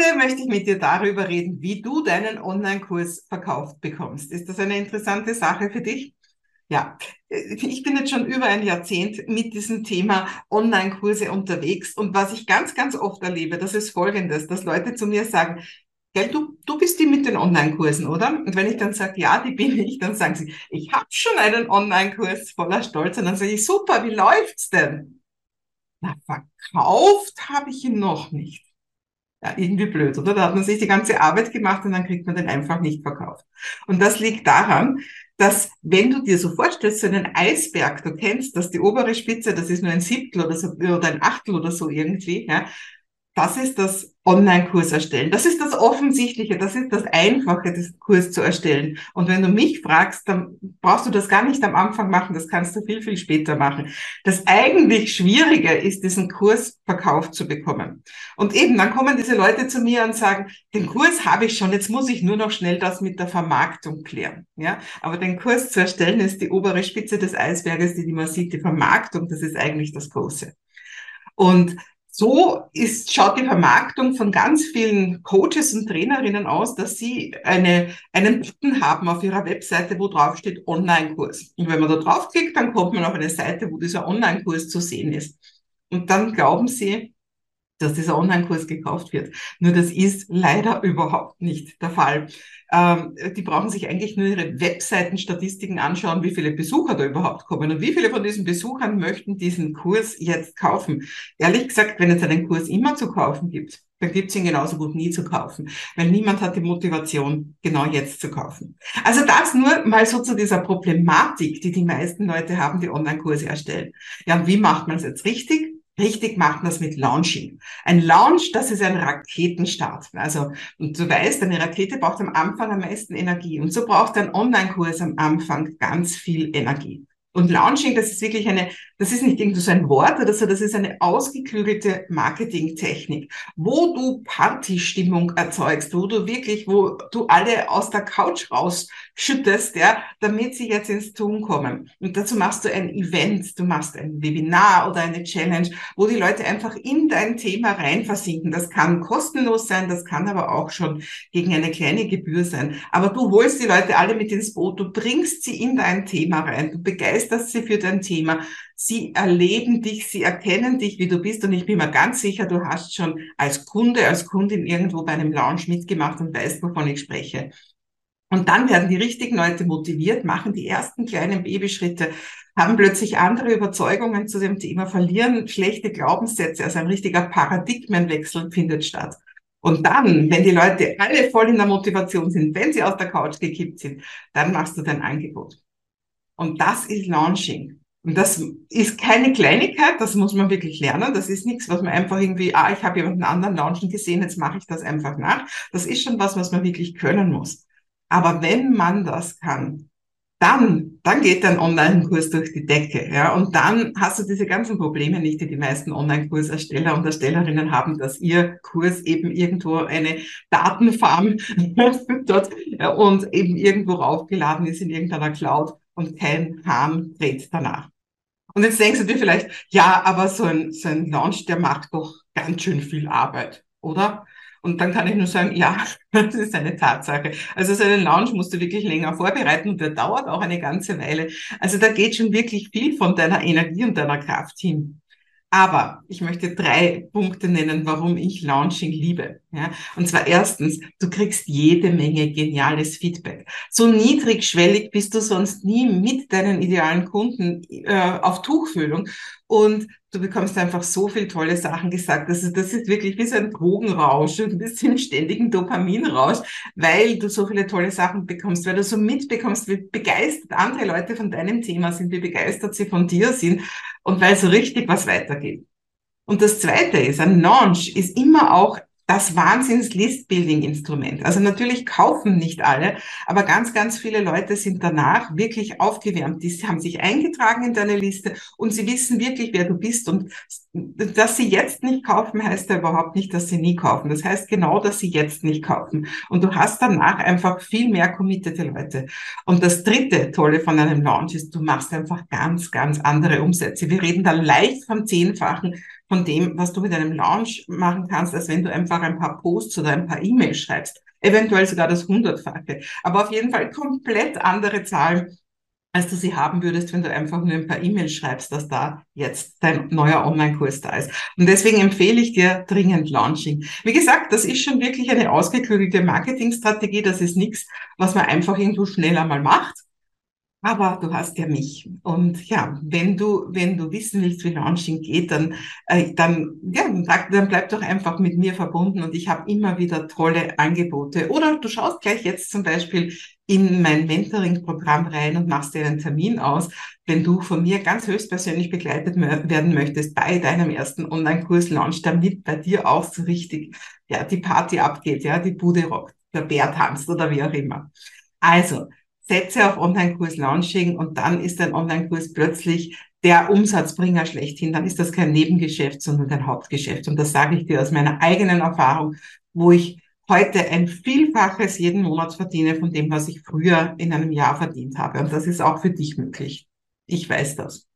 Heute möchte ich mit dir darüber reden, wie du deinen Online-Kurs verkauft bekommst. Ist das eine interessante Sache für dich? Ja, ich bin jetzt schon über ein Jahrzehnt mit diesem Thema Online-Kurse unterwegs und was ich ganz, ganz oft erlebe, das ist folgendes, dass Leute zu mir sagen, Gell, du, du bist die mit den Online-Kursen, oder? Und wenn ich dann sage, ja, die bin ich, dann sagen sie, ich habe schon einen Online-Kurs voller Stolz. Und dann sage ich, super, wie läuft's denn? Na, verkauft habe ich ihn noch nicht. Ja, irgendwie blöd, oder? Da hat man sich die ganze Arbeit gemacht und dann kriegt man den einfach nicht verkauft. Und das liegt daran, dass wenn du dir so vorstellst, so einen Eisberg, du kennst das, die obere Spitze, das ist nur ein Siebtel oder so, oder ein Achtel oder so irgendwie, ja, das ist das Online-Kurs erstellen. Das ist das Offensichtliche, das ist das Einfache, das Kurs zu erstellen. Und wenn du mich fragst, dann brauchst du das gar nicht am Anfang machen, das kannst du viel, viel später machen. Das eigentlich Schwierige ist, diesen Kurs verkauft zu bekommen. Und eben, dann kommen diese Leute zu mir und sagen, den Kurs habe ich schon, jetzt muss ich nur noch schnell das mit der Vermarktung klären. Ja, aber den Kurs zu erstellen ist die obere Spitze des Eisberges, die man sieht, die Vermarktung, das ist eigentlich das Große. Und so ist, schaut die Vermarktung von ganz vielen Coaches und Trainerinnen aus, dass sie eine, einen Button haben auf ihrer Webseite, wo drauf steht Online-Kurs. Und wenn man da draufklickt, dann kommt man auf eine Seite, wo dieser Online-Kurs zu sehen ist. Und dann glauben sie, dass dieser Online-Kurs gekauft wird. Nur das ist leider überhaupt nicht der Fall. Ähm, die brauchen sich eigentlich nur ihre Webseitenstatistiken anschauen, wie viele Besucher da überhaupt kommen und wie viele von diesen Besuchern möchten diesen Kurs jetzt kaufen. Ehrlich gesagt, wenn es einen Kurs immer zu kaufen gibt, dann gibt es ihn genauso gut nie zu kaufen, weil niemand hat die Motivation, genau jetzt zu kaufen. Also das nur mal so zu dieser Problematik, die die meisten Leute haben, die Online-Kurse erstellen. Ja, und wie macht man es jetzt richtig? Richtig macht man es mit Launching. Ein Launch, das ist ein Raketenstart. Also, und du weißt, eine Rakete braucht am Anfang am meisten Energie. Und so braucht ein Online-Kurs am Anfang ganz viel Energie. Und Launching, das ist wirklich eine, das ist nicht irgendwie so ein Wort oder so, das ist eine ausgeklügelte Marketingtechnik, wo du Partystimmung erzeugst, wo du wirklich, wo du alle aus der Couch rausschüttest, ja, damit sie jetzt ins Tun kommen. Und dazu machst du ein Event, du machst ein Webinar oder eine Challenge, wo die Leute einfach in dein Thema rein versinken. Das kann kostenlos sein, das kann aber auch schon gegen eine kleine Gebühr sein. Aber du holst die Leute alle mit ins Boot, du bringst sie in dein Thema rein, du begeisterst begeisterst sie für dein Thema. Sie erleben dich, sie erkennen dich, wie du bist. Und ich bin mir ganz sicher, du hast schon als Kunde, als Kundin irgendwo bei einem Launch mitgemacht und weißt, wovon ich spreche. Und dann werden die richtigen Leute motiviert, machen die ersten kleinen Babyschritte, haben plötzlich andere Überzeugungen zu dem Thema, verlieren schlechte Glaubenssätze. Also ein richtiger Paradigmenwechsel findet statt. Und dann, wenn die Leute alle voll in der Motivation sind, wenn sie aus der Couch gekippt sind, dann machst du dein Angebot. Und das ist Launching. Und das ist keine Kleinigkeit, das muss man wirklich lernen. Das ist nichts, was man einfach irgendwie, ah, ich habe jemanden anderen launchen gesehen, jetzt mache ich das einfach nach. Das ist schon was, was man wirklich können muss. Aber wenn man das kann, dann, dann geht dein Online-Kurs durch die Decke, ja. Und dann hast du diese ganzen Probleme nicht, die die meisten Online-Kursersteller und Erstellerinnen haben, dass ihr Kurs eben irgendwo eine Datenfarm ja, und eben irgendwo raufgeladen ist in irgendeiner Cloud und kein Hahn dreht danach. Und jetzt denkst du dir vielleicht, ja, aber so ein, so ein Launch, der macht doch ganz schön viel Arbeit, oder? Und dann kann ich nur sagen, ja, das ist eine Tatsache. Also so einen Launch musst du wirklich länger vorbereiten und der dauert auch eine ganze Weile. Also da geht schon wirklich viel von deiner Energie und deiner Kraft hin. Aber ich möchte drei Punkte nennen, warum ich Launching liebe. Ja, und zwar erstens, du kriegst jede Menge geniales Feedback. So niedrigschwellig bist du sonst nie mit deinen idealen Kunden äh, auf Tuchfühlung. Und du bekommst einfach so viel tolle Sachen gesagt. Also das ist wirklich wie so ein Drogenrausch und bist im ständigen Dopaminrausch, weil du so viele tolle Sachen bekommst, weil du so mitbekommst, wie begeistert andere Leute von deinem Thema sind, wie begeistert sie von dir sind und weil so richtig was weitergeht. Und das Zweite ist, ein Launch ist immer auch das Wahnsinns-List-Building-Instrument. Also natürlich kaufen nicht alle, aber ganz, ganz viele Leute sind danach wirklich aufgewärmt. Die haben sich eingetragen in deine Liste und sie wissen wirklich, wer du bist. Und dass sie jetzt nicht kaufen, heißt ja überhaupt nicht, dass sie nie kaufen. Das heißt genau, dass sie jetzt nicht kaufen. Und du hast danach einfach viel mehr committete Leute. Und das dritte Tolle von einem Launch ist, du machst einfach ganz, ganz andere Umsätze. Wir reden da leicht vom Zehnfachen von dem, was du mit einem Launch machen kannst, als wenn du einfach ein paar Posts oder ein paar E-Mails schreibst. Eventuell sogar das Hundertfache. Aber auf jeden Fall komplett andere Zahlen, als du sie haben würdest, wenn du einfach nur ein paar E-Mails schreibst, dass da jetzt dein neuer Online-Kurs da ist. Und deswegen empfehle ich dir dringend Launching. Wie gesagt, das ist schon wirklich eine ausgeklügelte Marketingstrategie. Das ist nichts, was man einfach irgendwo schneller mal macht aber du hast ja mich. Und ja, wenn du, wenn du wissen willst, wie Launching geht, dann, äh, dann, ja, dann bleib doch einfach mit mir verbunden und ich habe immer wieder tolle Angebote. Oder du schaust gleich jetzt zum Beispiel in mein Mentoring-Programm rein und machst dir einen Termin aus, wenn du von mir ganz höchstpersönlich begleitet werden möchtest bei deinem ersten Online-Kurs Launch, damit bei dir auch so richtig, ja, die Party abgeht, ja, die Bude rockt, der Bär tanzt oder wie auch immer. Also, setze auf Online-Kurs Launching und dann ist dein Online-Kurs plötzlich der Umsatzbringer schlechthin. Dann ist das kein Nebengeschäft, sondern dein Hauptgeschäft. Und das sage ich dir aus meiner eigenen Erfahrung, wo ich heute ein Vielfaches jeden Monat verdiene von dem, was ich früher in einem Jahr verdient habe. Und das ist auch für dich möglich. Ich weiß das.